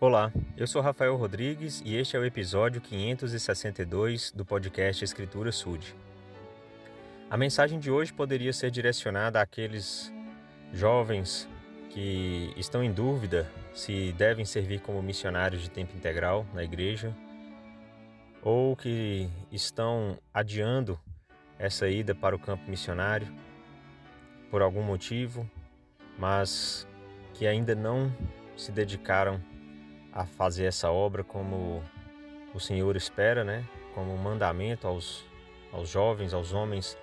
Olá, eu sou Rafael Rodrigues e este é o episódio 562 do podcast Escritura Sud. A mensagem de hoje poderia ser direcionada àqueles jovens que estão em dúvida se devem servir como missionários de tempo integral na igreja ou que estão adiando essa ida para o campo missionário por algum motivo, mas que ainda não se dedicaram a fazer essa obra como o Senhor espera, né? Como um mandamento aos, aos jovens, aos homens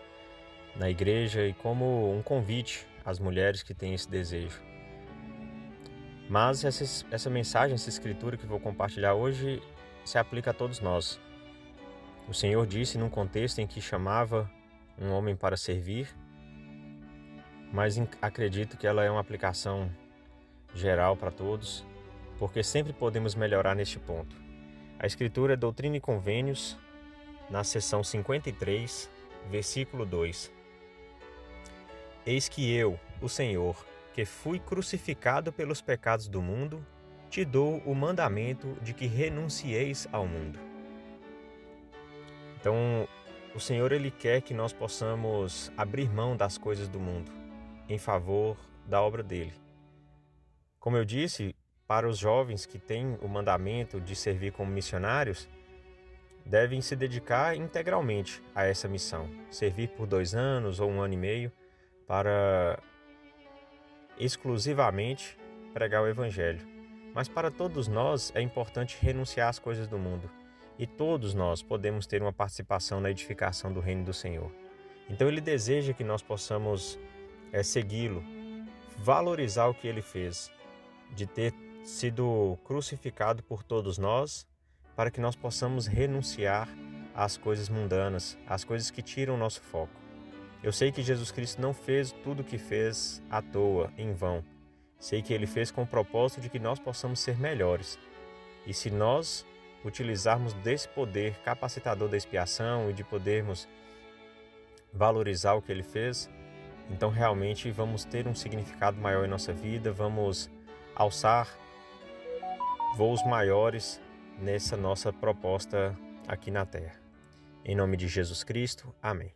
na igreja e como um convite às mulheres que têm esse desejo. Mas essa, essa mensagem, essa escritura que vou compartilhar hoje se aplica a todos nós. O Senhor disse num contexto em que chamava um homem para servir, mas acredito que ela é uma aplicação geral para todos porque sempre podemos melhorar neste ponto. A Escritura é Doutrina e Convênios, na seção 53, versículo 2. Eis que eu, o Senhor, que fui crucificado pelos pecados do mundo, te dou o mandamento de que renuncieis ao mundo. Então, o Senhor ele quer que nós possamos abrir mão das coisas do mundo em favor da obra dele. Como eu disse, para os jovens que têm o mandamento de servir como missionários, devem se dedicar integralmente a essa missão, servir por dois anos ou um ano e meio para exclusivamente pregar o Evangelho. Mas para todos nós é importante renunciar às coisas do mundo e todos nós podemos ter uma participação na edificação do reino do Senhor. Então ele deseja que nós possamos é, segui-lo, valorizar o que ele fez, de ter sido crucificado por todos nós, para que nós possamos renunciar às coisas mundanas, às coisas que tiram o nosso foco. Eu sei que Jesus Cristo não fez tudo o que fez à toa, em vão. Sei que ele fez com o propósito de que nós possamos ser melhores. E se nós utilizarmos desse poder capacitador da expiação e de podermos valorizar o que ele fez, então realmente vamos ter um significado maior em nossa vida, vamos alçar voos maiores nessa nossa proposta aqui na Terra. Em nome de Jesus Cristo, amém.